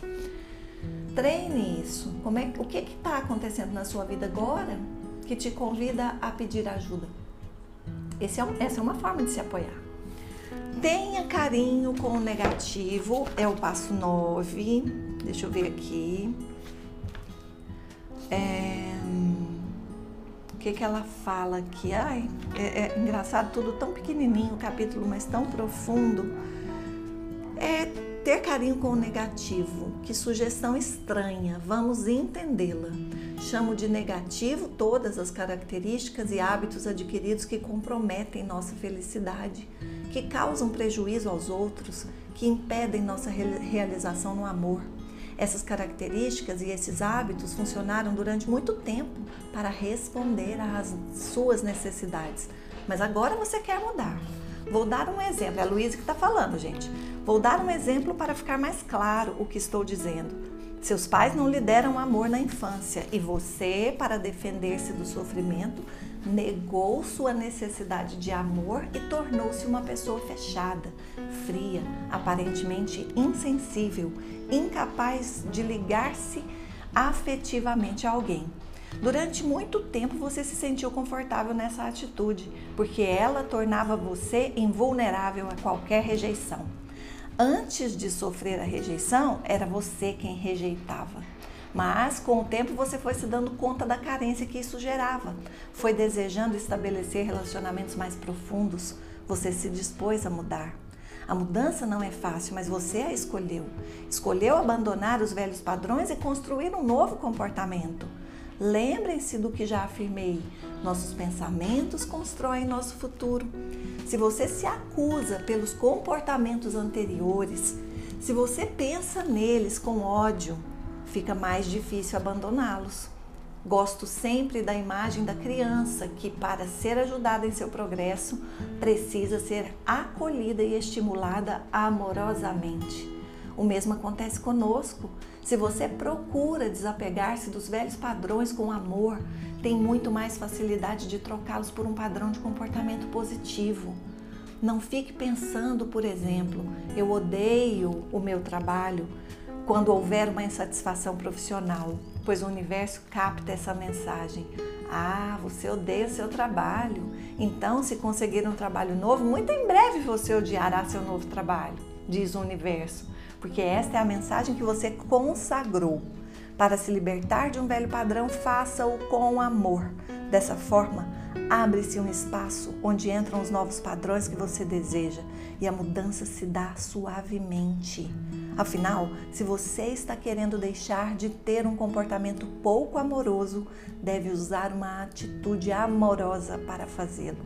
Speaker 1: Treine isso. Como é, o que está acontecendo na sua vida agora que te convida a pedir ajuda? É, essa é uma forma de se apoiar. Tenha carinho com o negativo, é o passo 9. Deixa eu ver aqui. É, o que, que ela fala aqui? Ai, é, é engraçado, tudo tão pequenininho, o capítulo, mas tão profundo. É ter carinho com o negativo. Que sugestão estranha, vamos entendê-la. Chamo de negativo todas as características e hábitos adquiridos que comprometem nossa felicidade, que causam prejuízo aos outros, que impedem nossa realização no amor. Essas características e esses hábitos funcionaram durante muito tempo para responder às suas necessidades. Mas agora você quer mudar. Vou dar um exemplo. É a Luísa que está falando, gente. Vou dar um exemplo para ficar mais claro o que estou dizendo. Seus pais não lhe deram amor na infância e você, para defender-se do sofrimento, negou sua necessidade de amor e tornou-se uma pessoa fechada, fria, aparentemente insensível, incapaz de ligar-se afetivamente a alguém. Durante muito tempo você se sentiu confortável nessa atitude, porque ela tornava você invulnerável a qualquer rejeição. Antes de sofrer a rejeição, era você quem rejeitava. Mas com o tempo você foi se dando conta da carência que isso gerava. Foi desejando estabelecer relacionamentos mais profundos. Você se dispôs a mudar. A mudança não é fácil, mas você a escolheu. Escolheu abandonar os velhos padrões e construir um novo comportamento. Lembrem-se do que já afirmei: nossos pensamentos constroem nosso futuro. Se você se acusa pelos comportamentos anteriores, se você pensa neles com ódio, fica mais difícil abandoná-los. Gosto sempre da imagem da criança que, para ser ajudada em seu progresso, precisa ser acolhida e estimulada amorosamente. O mesmo acontece conosco. Se você procura desapegar-se dos velhos padrões com amor, tem muito mais facilidade de trocá-los por um padrão de comportamento positivo. Não fique pensando, por exemplo, eu odeio o meu trabalho, quando houver uma insatisfação profissional, pois o universo capta essa mensagem. Ah, você odeia o seu trabalho. Então, se conseguir um trabalho novo, muito em breve você odiará seu novo trabalho, diz o universo, porque esta é a mensagem que você consagrou. Para se libertar de um velho padrão, faça-o com amor. Dessa forma, abre-se um espaço onde entram os novos padrões que você deseja e a mudança se dá suavemente. Afinal, se você está querendo deixar de ter um comportamento pouco amoroso, deve usar uma atitude amorosa para fazê-lo.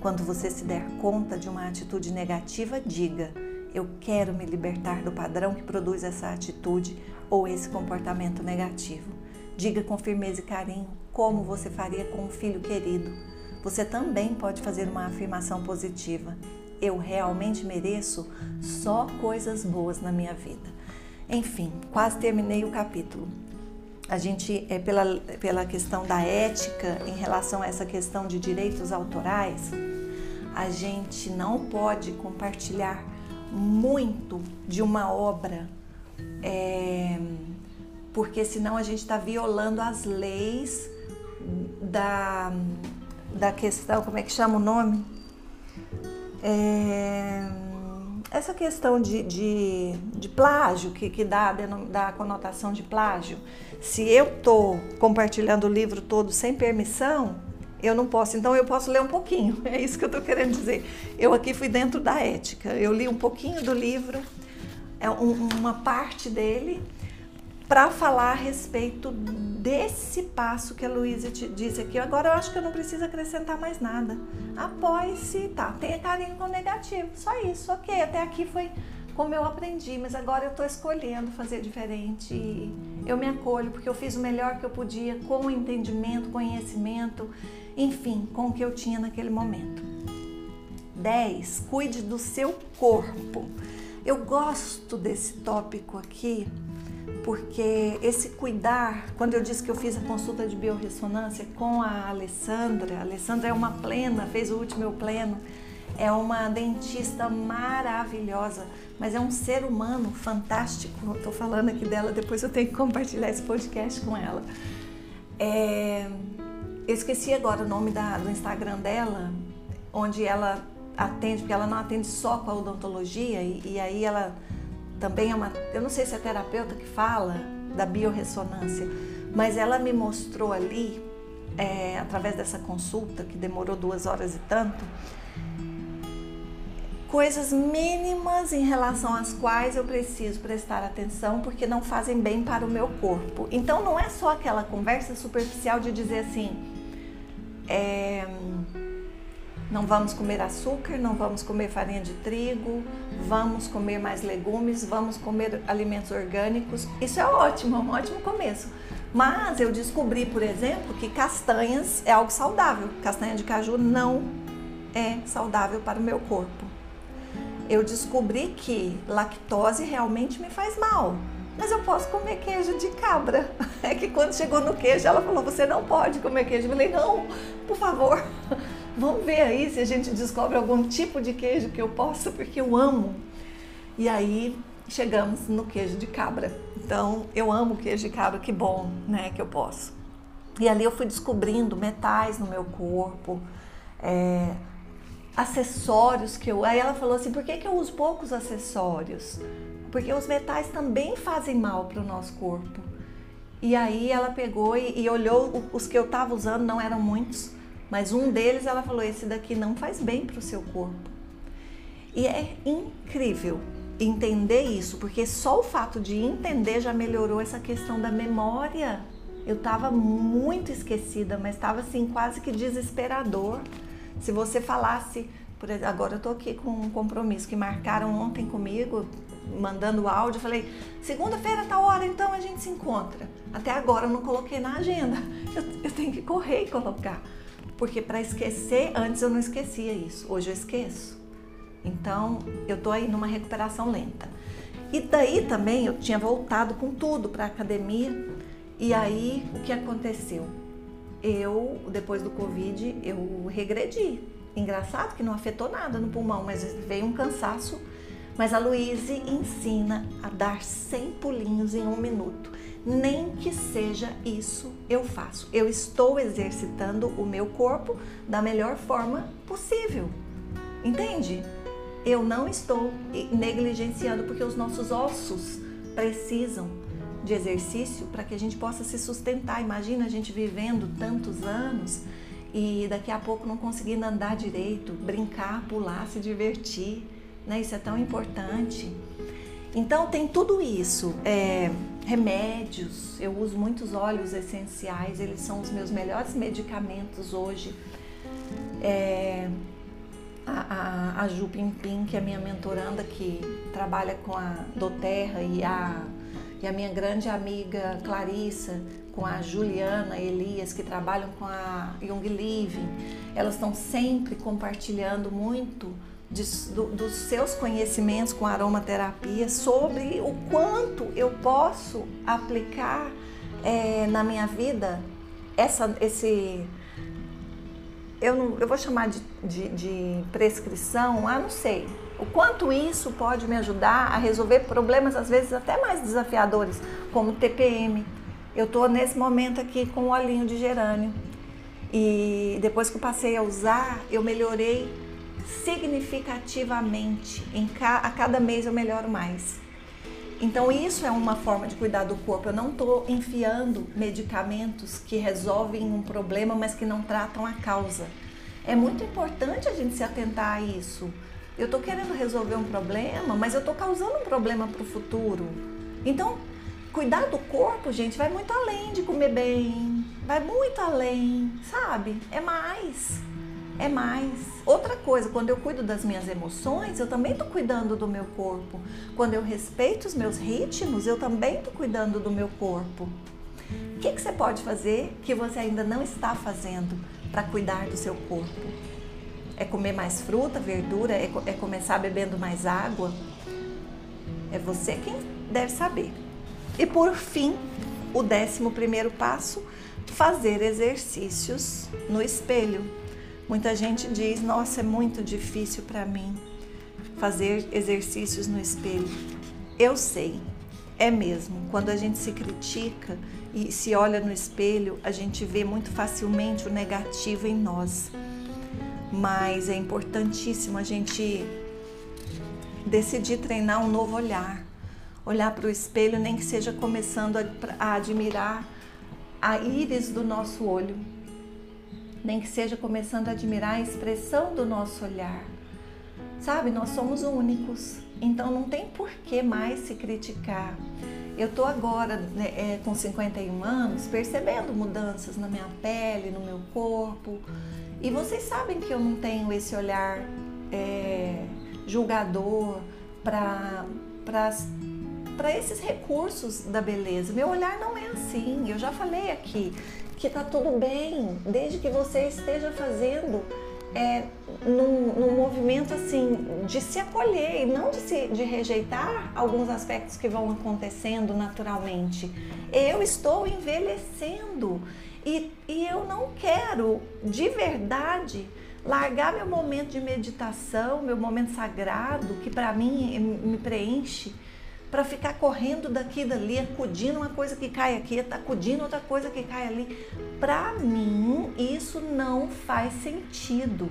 Speaker 1: Quando você se der conta de uma atitude negativa, diga: Eu quero me libertar do padrão que produz essa atitude ou esse comportamento negativo. Diga com firmeza e carinho como você faria com um filho querido. Você também pode fazer uma afirmação positiva eu realmente mereço só coisas boas na minha vida. Enfim, quase terminei o capítulo. A gente, é, pela, pela questão da ética em relação a essa questão de direitos autorais, a gente não pode compartilhar muito de uma obra, é, porque senão a gente está violando as leis da, da questão, como é que chama o nome? é, essa questão de, de, de plágio, que, que dá, dá a conotação de plágio, se eu estou compartilhando o livro todo sem permissão, eu não posso. Então eu posso ler um pouquinho. É isso que eu estou querendo dizer. Eu aqui fui dentro da ética. Eu li um pouquinho do livro, é um, uma parte dele, para falar a respeito desse passo que a Luísa disse aqui. Agora eu acho que eu não preciso acrescentar mais nada. Apoie-se, tá? Tenha carinho com negativo. Só isso, ok. Até aqui foi como eu aprendi, mas agora eu estou escolhendo fazer diferente. E eu me acolho porque eu fiz o melhor que eu podia com entendimento, conhecimento, enfim, com o que eu tinha naquele momento. 10. Cuide do seu corpo. Eu gosto desse tópico aqui porque esse cuidar, quando eu disse que eu fiz a consulta de biorressonância com a Alessandra, a Alessandra é uma plena, fez o último pleno, é uma dentista maravilhosa, mas é um ser humano fantástico. Estou falando aqui dela, depois eu tenho que compartilhar esse podcast com ela. É, eu esqueci agora o nome da, do Instagram dela, onde ela atende, porque ela não atende só com a odontologia, e, e aí ela também é uma, eu não sei se é terapeuta que fala da biorressonância, mas ela me mostrou ali, é, através dessa consulta, que demorou duas horas e tanto, coisas mínimas em relação às quais eu preciso prestar atenção porque não fazem bem para o meu corpo. Então não é só aquela conversa superficial de dizer assim, é, não vamos comer açúcar, não vamos comer farinha de trigo, vamos comer mais legumes, vamos comer alimentos orgânicos. Isso é ótimo, é um ótimo começo. Mas eu descobri, por exemplo, que castanhas é algo saudável. Castanha de caju não é saudável para o meu corpo. Eu descobri que lactose realmente me faz mal. Mas eu posso comer queijo de cabra. É que quando chegou no queijo, ela falou: Você não pode comer queijo. Eu falei: Não, por favor. Vamos ver aí se a gente descobre algum tipo de queijo que eu possa, porque eu amo. E aí chegamos no queijo de cabra. Então eu amo queijo de cabra, que bom, né, que eu posso. E ali eu fui descobrindo metais no meu corpo, é, acessórios que eu. Aí ela falou assim: por que, que eu uso poucos acessórios? Porque os metais também fazem mal para o nosso corpo. E aí ela pegou e, e olhou os que eu estava usando, não eram muitos mas um deles ela falou: esse daqui não faz bem para o seu corpo. E é incrível entender isso, porque só o fato de entender já melhorou essa questão da memória. Eu estava muito esquecida, mas estava assim quase que desesperador. Se você falasse, por agora eu estou aqui com um compromisso que marcaram ontem comigo, mandando áudio, falei, segunda-feira tá hora, então a gente se encontra. Até agora eu não coloquei na agenda. Eu, eu tenho que correr e colocar. Porque para esquecer, antes eu não esquecia isso, hoje eu esqueço. Então eu tô aí numa recuperação lenta. E daí também eu tinha voltado com tudo para academia. E aí o que aconteceu? Eu, depois do Covid, eu regredi. Engraçado que não afetou nada no pulmão, mas veio um cansaço. Mas a Luíse ensina a dar 100 pulinhos em um minuto nem que seja isso eu faço. Eu estou exercitando o meu corpo da melhor forma possível. Entende? Eu não estou negligenciando porque os nossos ossos precisam de exercício para que a gente possa se sustentar. Imagina a gente vivendo tantos anos e daqui a pouco não conseguindo andar direito, brincar, pular, se divertir. Né? Isso é tão importante. Então tem tudo isso. É, remédios, eu uso muitos óleos essenciais, eles são os meus melhores medicamentos hoje. É, a, a, a Ju Pimpim, que é minha mentoranda, que trabalha com a Doterra e a, e a minha grande amiga Clarissa, com a Juliana Elias, que trabalham com a Young Living, elas estão sempre compartilhando muito de, do, dos seus conhecimentos com aromaterapia sobre o quanto eu posso aplicar é, na minha vida essa, esse. Eu, não, eu vou chamar de, de, de prescrição, ah, não sei. O quanto isso pode me ajudar a resolver problemas, às vezes até mais desafiadores, como TPM. Eu estou nesse momento aqui com o olhinho de gerânio. E depois que eu passei a usar, eu melhorei significativamente. Em ca a cada mês eu melhoro mais. Então isso é uma forma de cuidar do corpo. Eu não estou enfiando medicamentos que resolvem um problema, mas que não tratam a causa. É muito importante a gente se atentar a isso. Eu estou querendo resolver um problema, mas eu estou causando um problema para o futuro. Então, cuidar do corpo, gente, vai muito além de comer bem, vai muito além, sabe? É mais é mais. Outra coisa, quando eu cuido das minhas emoções, eu também estou cuidando do meu corpo. Quando eu respeito os meus ritmos, eu também estou cuidando do meu corpo. O que, que você pode fazer que você ainda não está fazendo para cuidar do seu corpo? É comer mais fruta, verdura? É, é começar bebendo mais água? É você quem deve saber. E por fim, o décimo primeiro passo, fazer exercícios no espelho. Muita gente diz: Nossa, é muito difícil para mim fazer exercícios no espelho. Eu sei, é mesmo. Quando a gente se critica e se olha no espelho, a gente vê muito facilmente o negativo em nós. Mas é importantíssimo a gente decidir treinar um novo olhar. Olhar para o espelho, nem que seja começando a, admirar a íris do nosso olho nem que seja começando a admirar a expressão do nosso olhar. Sabe, nós somos únicos, então não tem por que mais se criticar. Eu tô agora né, é, com 51 anos percebendo mudanças na minha pele, no meu corpo, e vocês sabem que eu não tenho esse olhar é, julgador para esses recursos da beleza. Meu olhar não é assim. Eu já falei aqui que tá tudo bem, desde que você esteja fazendo é, num, num, movimento assim de se acolher e não de, se, de rejeitar alguns aspectos que vão acontecendo naturalmente. Eu estou envelhecendo e, e eu não quero de verdade largar meu momento de meditação, meu momento sagrado, que para mim me preenche para ficar correndo daqui e dali, acudindo uma coisa que cai aqui, acudindo outra coisa que cai ali. Para mim, isso não faz sentido.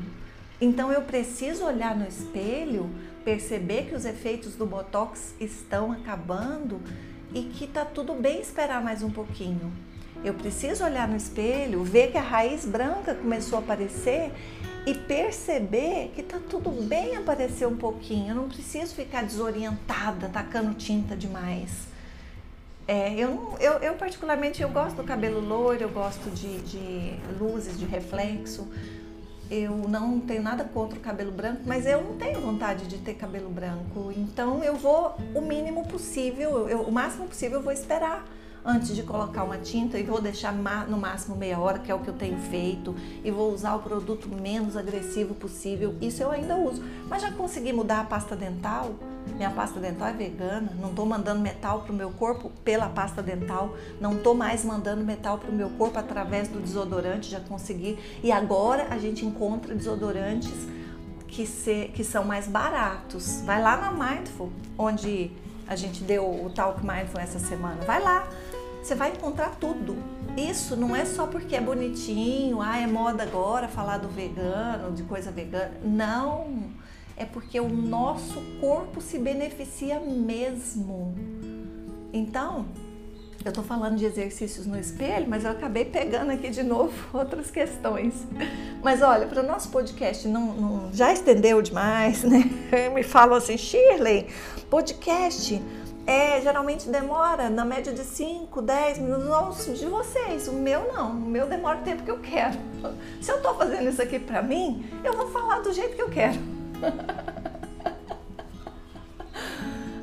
Speaker 1: Então eu preciso olhar no espelho, perceber que os efeitos do botox estão acabando e que tá tudo bem esperar mais um pouquinho. Eu preciso olhar no espelho, ver que a raiz branca começou a aparecer e perceber que tá tudo bem aparecer um pouquinho. Eu não preciso ficar desorientada, tacando tinta demais. É, eu, eu, eu, particularmente eu gosto do cabelo loiro, eu gosto de, de luzes, de reflexo. Eu não tenho nada contra o cabelo branco, mas eu não tenho vontade de ter cabelo branco. Então eu vou o mínimo possível, eu, o máximo possível eu vou esperar antes de colocar uma tinta e vou deixar no máximo meia hora, que é o que eu tenho feito, e vou usar o produto menos agressivo possível. Isso eu ainda uso. Mas já consegui mudar a pasta dental? Minha pasta dental é vegana, não estou mandando metal para o meu corpo pela pasta dental, não estou mais mandando metal para o meu corpo através do desodorante, já consegui. E agora a gente encontra desodorantes que, se, que são mais baratos. Vai lá na Mindful, onde a gente deu o Talk Mindful essa semana. Vai lá, você vai encontrar tudo. Isso não é só porque é bonitinho, ah, é moda agora falar do vegano, de coisa vegana. Não, é porque o nosso corpo se beneficia mesmo. Então, eu tô falando de exercícios no espelho, mas eu acabei pegando aqui de novo outras questões. Mas olha, para o nosso podcast não, não, já estendeu demais, né? Me falam assim, Shirley, podcast é, geralmente demora na média de 5, 10 minutos de vocês. O meu não, o meu demora o tempo que eu quero. Se eu estou fazendo isso aqui para mim, eu vou falar do jeito que eu quero.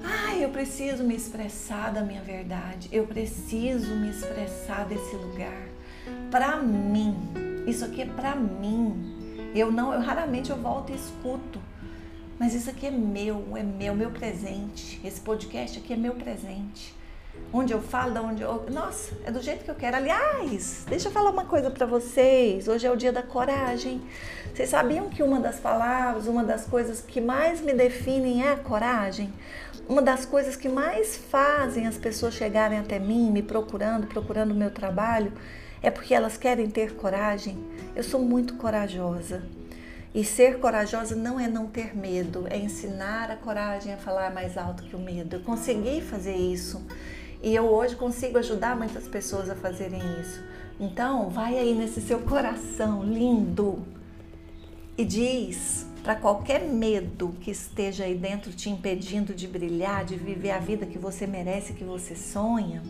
Speaker 1: Ai, eu preciso me expressar da minha verdade. Eu preciso me expressar desse lugar. Para mim, isso aqui é para mim. Eu não, eu raramente eu volto e escuto mas isso aqui é meu, é meu, meu presente. Esse podcast aqui é meu presente. Onde eu falo, da onde eu. Nossa, é do jeito que eu quero. Aliás, deixa eu falar uma coisa para vocês. Hoje é o dia da coragem. Vocês sabiam que uma das palavras, uma das coisas que mais me definem é a coragem? Uma das coisas que mais fazem as pessoas chegarem até mim, me procurando, procurando o meu trabalho, é porque elas querem ter coragem. Eu sou muito corajosa. E ser corajosa não é não ter medo, é ensinar a coragem a falar mais alto que o medo. Eu consegui fazer isso e eu hoje consigo ajudar muitas pessoas a fazerem isso. Então, vai aí nesse seu coração lindo e diz para qualquer medo que esteja aí dentro te impedindo de brilhar, de viver a vida que você merece, que você sonha,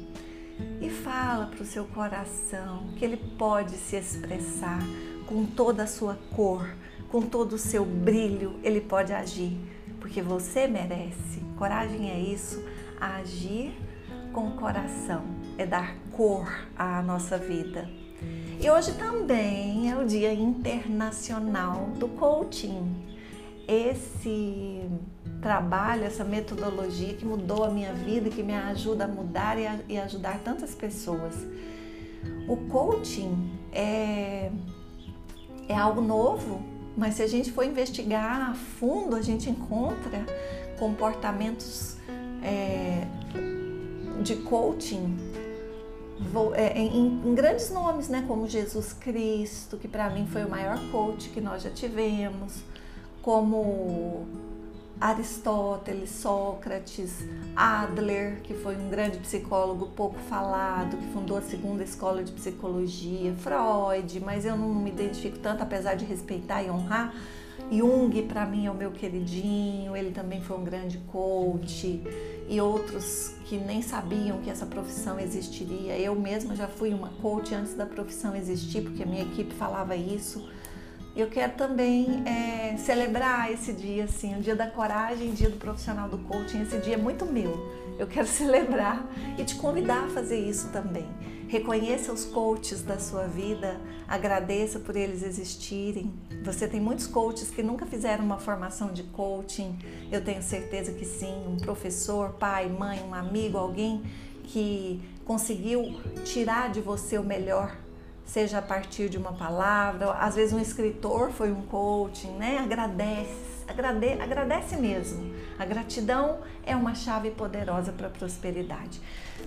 Speaker 1: e fala para o seu coração que ele pode se expressar com toda a sua cor, com todo o seu brilho, ele pode agir, porque você merece. Coragem é isso, agir com o coração, é dar cor à nossa vida. E hoje também é o Dia Internacional do Coaching. Esse trabalho, essa metodologia que mudou a minha vida, que me ajuda a mudar e, a, e ajudar tantas pessoas. O coaching é, é algo novo, mas se a gente for investigar a fundo, a gente encontra comportamentos é, de coaching é, em, grandes nomes, né, como Jesus Cristo, que para mim foi o maior coach que nós já tivemos, como Aristóteles, Sócrates, Adler, que foi um grande psicólogo pouco falado, que fundou a segunda escola de psicologia, Freud, mas eu não me identifico tanto, apesar de respeitar e honrar. Jung, para mim, é o meu queridinho, ele também foi um grande coach e outros que nem sabiam que essa profissão existiria. Eu mesma já fui uma coach antes da profissão existir, porque a minha equipe falava isso. Eu quero também é, celebrar esse dia, assim, o dia da coragem, dia do profissional do coaching. Esse dia é muito meu. Eu quero celebrar e te convidar a fazer isso também. Reconheça os coaches da sua vida, agradeça por eles existirem. Você tem muitos coaches que nunca fizeram uma formação de coaching, eu tenho certeza que sim. Um professor, pai, mãe, um amigo, alguém que conseguiu tirar de você o melhor, seja a partir de uma palavra, às vezes um escritor foi um coaching, né? Agradece, agrade, agradece mesmo. A gratidão é uma chave poderosa para a prosperidade.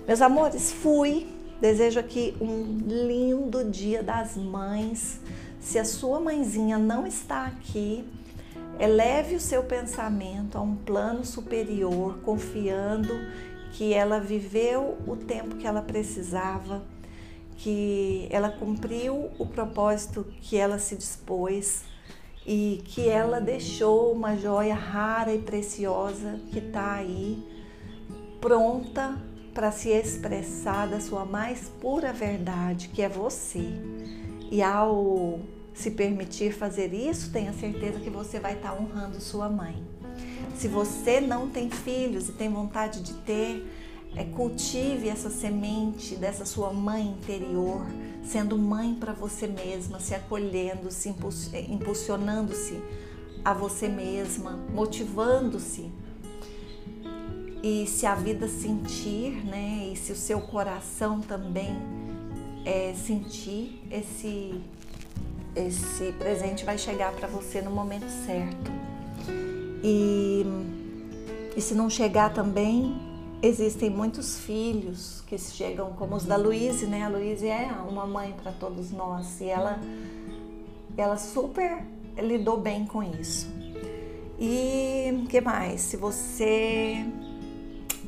Speaker 1: Meus amores, fui Desejo aqui um lindo Dia das Mães. Se a sua mãezinha não está aqui, eleve o seu pensamento a um plano superior, confiando que ela viveu o tempo que ela precisava, que ela cumpriu o propósito que ela se dispôs e que ela deixou uma joia rara e preciosa que está aí, pronta para se expressar da sua mais pura verdade, que é você. E ao se permitir fazer isso, tenha certeza que você vai estar honrando sua mãe. Se você não tem filhos e tem vontade de ter, é, cultive essa semente dessa sua mãe interior, sendo mãe para você mesma, se acolhendo, se impulsionando-se a você mesma, motivando-se e se a vida sentir, né, e se o seu coração também é, sentir, esse, esse presente vai chegar para você no momento certo. E, e se não chegar também, existem muitos filhos que chegam, como os da Luíse, né? A Luíse é uma mãe para todos nós e ela, ela super lidou bem com isso. E que mais? Se você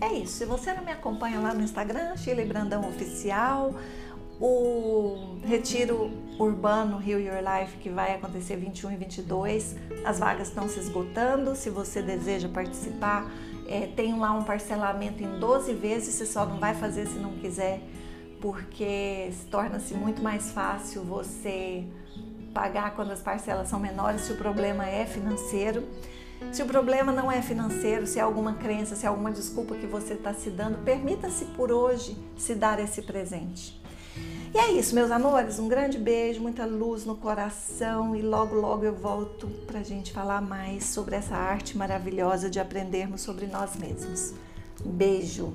Speaker 1: é isso. Se você não me acompanha lá no Instagram, Chile Brandão Oficial, o Retiro Urbano Rio Your Life que vai acontecer 21 e 22, as vagas estão se esgotando. Se você deseja participar, é, tem lá um parcelamento em 12 vezes, você só não vai fazer se não quiser, porque torna-se muito mais fácil você pagar quando as parcelas são menores se o problema é financeiro. Se o problema não é financeiro, se é alguma crença, se é alguma desculpa que você está se dando, permita-se por hoje se dar esse presente. E é isso, meus amores. Um grande beijo, muita luz no coração e logo, logo eu volto para a gente falar mais sobre essa arte maravilhosa de aprendermos sobre nós mesmos. Beijo!